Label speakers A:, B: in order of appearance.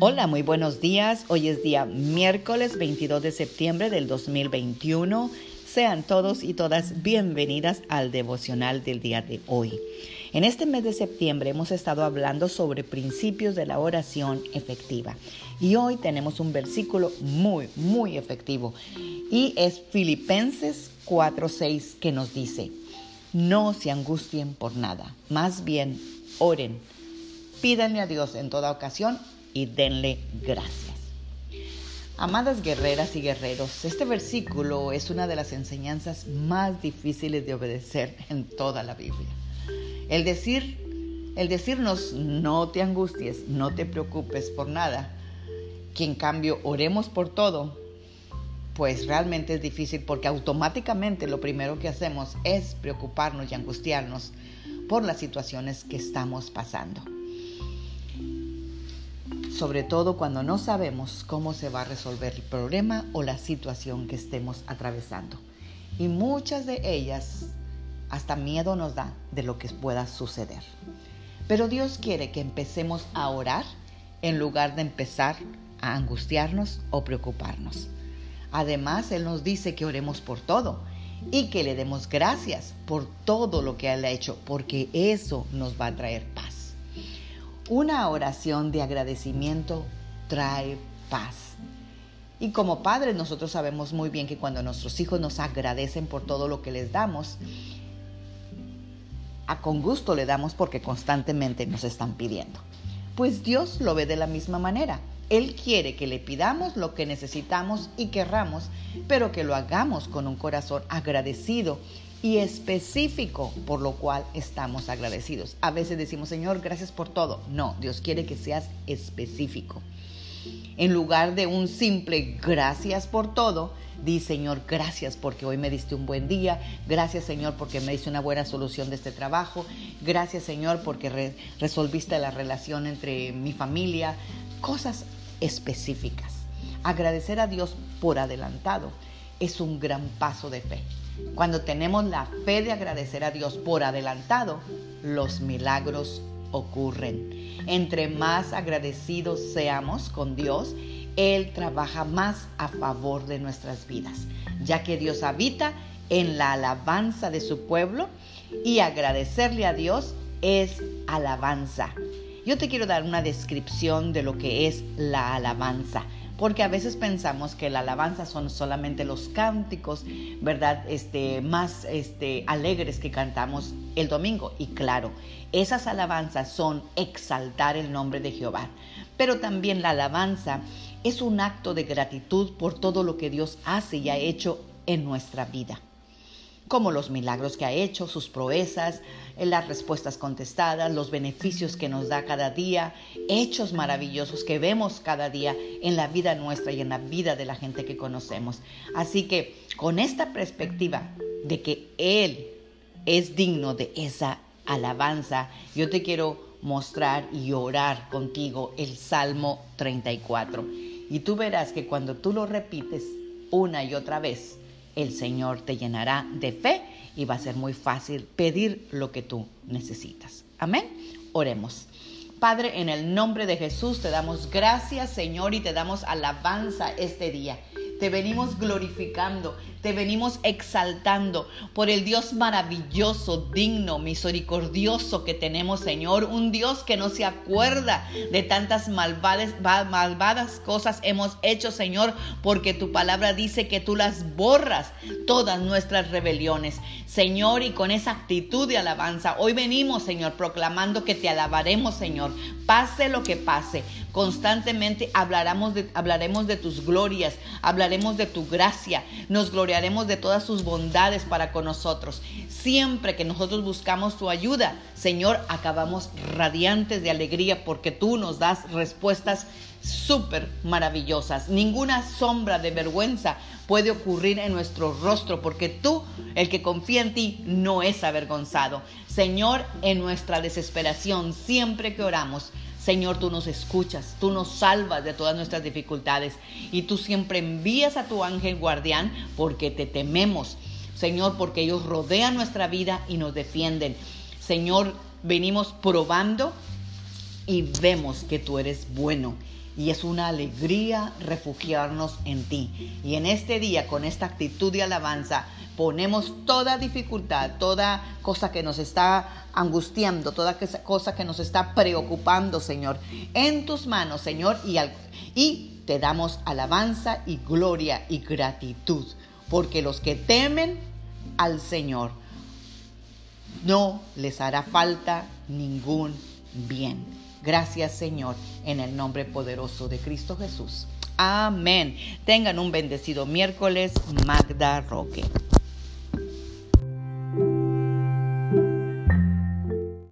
A: Hola, muy buenos días. Hoy es día miércoles 22 de septiembre del 2021. Sean todos y todas bienvenidas al devocional del día de hoy. En este mes de septiembre hemos estado hablando sobre principios de la oración efectiva y hoy tenemos un versículo muy, muy efectivo y es Filipenses 4:6 que nos dice, no se angustien por nada, más bien oren, pídanle a Dios en toda ocasión y denle gracias. Amadas guerreras y guerreros, este versículo es una de las enseñanzas más difíciles de obedecer en toda la Biblia. El decir, el decirnos no te angusties, no te preocupes por nada, que en cambio oremos por todo, pues realmente es difícil porque automáticamente lo primero que hacemos es preocuparnos y angustiarnos por las situaciones que estamos pasando sobre todo cuando no sabemos cómo se va a resolver el problema o la situación que estemos atravesando. Y muchas de ellas hasta miedo nos da de lo que pueda suceder. Pero Dios quiere que empecemos a orar en lugar de empezar a angustiarnos o preocuparnos. Además, Él nos dice que oremos por todo y que le demos gracias por todo lo que Él ha hecho, porque eso nos va a traer paz. Una oración de agradecimiento trae paz. Y como padres nosotros sabemos muy bien que cuando nuestros hijos nos agradecen por todo lo que les damos, a con gusto le damos porque constantemente nos están pidiendo. Pues Dios lo ve de la misma manera. Él quiere que le pidamos lo que necesitamos y querramos, pero que lo hagamos con un corazón agradecido y específico por lo cual estamos agradecidos. A veces decimos, Señor, gracias por todo. No, Dios quiere que seas específico. En lugar de un simple gracias por todo, di Señor, gracias porque hoy me diste un buen día, gracias Señor porque me diste una buena solución de este trabajo, gracias Señor porque resolviste la relación entre mi familia, cosas específicas. Agradecer a Dios por adelantado es un gran paso de fe. Cuando tenemos la fe de agradecer a Dios por adelantado, los milagros ocurren. Entre más agradecidos seamos con Dios, Él trabaja más a favor de nuestras vidas, ya que Dios habita en la alabanza de su pueblo y agradecerle a Dios es alabanza. Yo te quiero dar una descripción de lo que es la alabanza porque a veces pensamos que la alabanza son solamente los cánticos, ¿verdad? Este, más este, alegres que cantamos el domingo. Y claro, esas alabanzas son exaltar el nombre de Jehová. Pero también la alabanza es un acto de gratitud por todo lo que Dios hace y ha hecho en nuestra vida como los milagros que ha hecho, sus proezas, las respuestas contestadas, los beneficios que nos da cada día, hechos maravillosos que vemos cada día en la vida nuestra y en la vida de la gente que conocemos. Así que con esta perspectiva de que Él es digno de esa alabanza, yo te quiero mostrar y orar contigo el Salmo 34. Y tú verás que cuando tú lo repites una y otra vez, el Señor te llenará de fe y va a ser muy fácil pedir lo que tú necesitas. Amén. Oremos. Padre, en el nombre de Jesús te damos gracias, Señor, y te damos alabanza este día. Te venimos glorificando, te venimos exaltando por el Dios maravilloso, digno, misericordioso que tenemos, Señor. Un Dios que no se acuerda de tantas malvadas, cosas hemos hecho, Señor, porque tu palabra dice que tú las borras todas nuestras rebeliones. Señor, y con esa actitud de alabanza, hoy venimos, Señor, proclamando que te alabaremos, Señor. Pase lo que pase, constantemente hablaremos de, hablaremos de tus glorias, hablaremos de tu gracia, nos gloriaremos de todas sus bondades para con nosotros. Siempre que nosotros buscamos tu ayuda, Señor, acabamos radiantes de alegría porque tú nos das respuestas súper maravillosas. Ninguna sombra de vergüenza puede ocurrir en nuestro rostro porque tú, el que confía en ti, no es avergonzado. Señor, en nuestra desesperación, siempre que oramos, Señor, tú nos escuchas, tú nos salvas de todas nuestras dificultades y tú siempre envías a tu ángel guardián porque te tememos. Señor, porque ellos rodean nuestra vida y nos defienden. Señor, venimos probando y vemos que tú eres bueno y es una alegría refugiarnos en ti. Y en este día, con esta actitud de alabanza, ponemos toda dificultad, toda cosa que nos está angustiando, toda cosa que nos está preocupando, Señor, en tus manos, Señor, y, y te damos alabanza y gloria y gratitud, porque los que temen al Señor no les hará falta ningún bien. Gracias, Señor, en el nombre poderoso de Cristo Jesús. Amén. Tengan un bendecido miércoles, Magda Roque.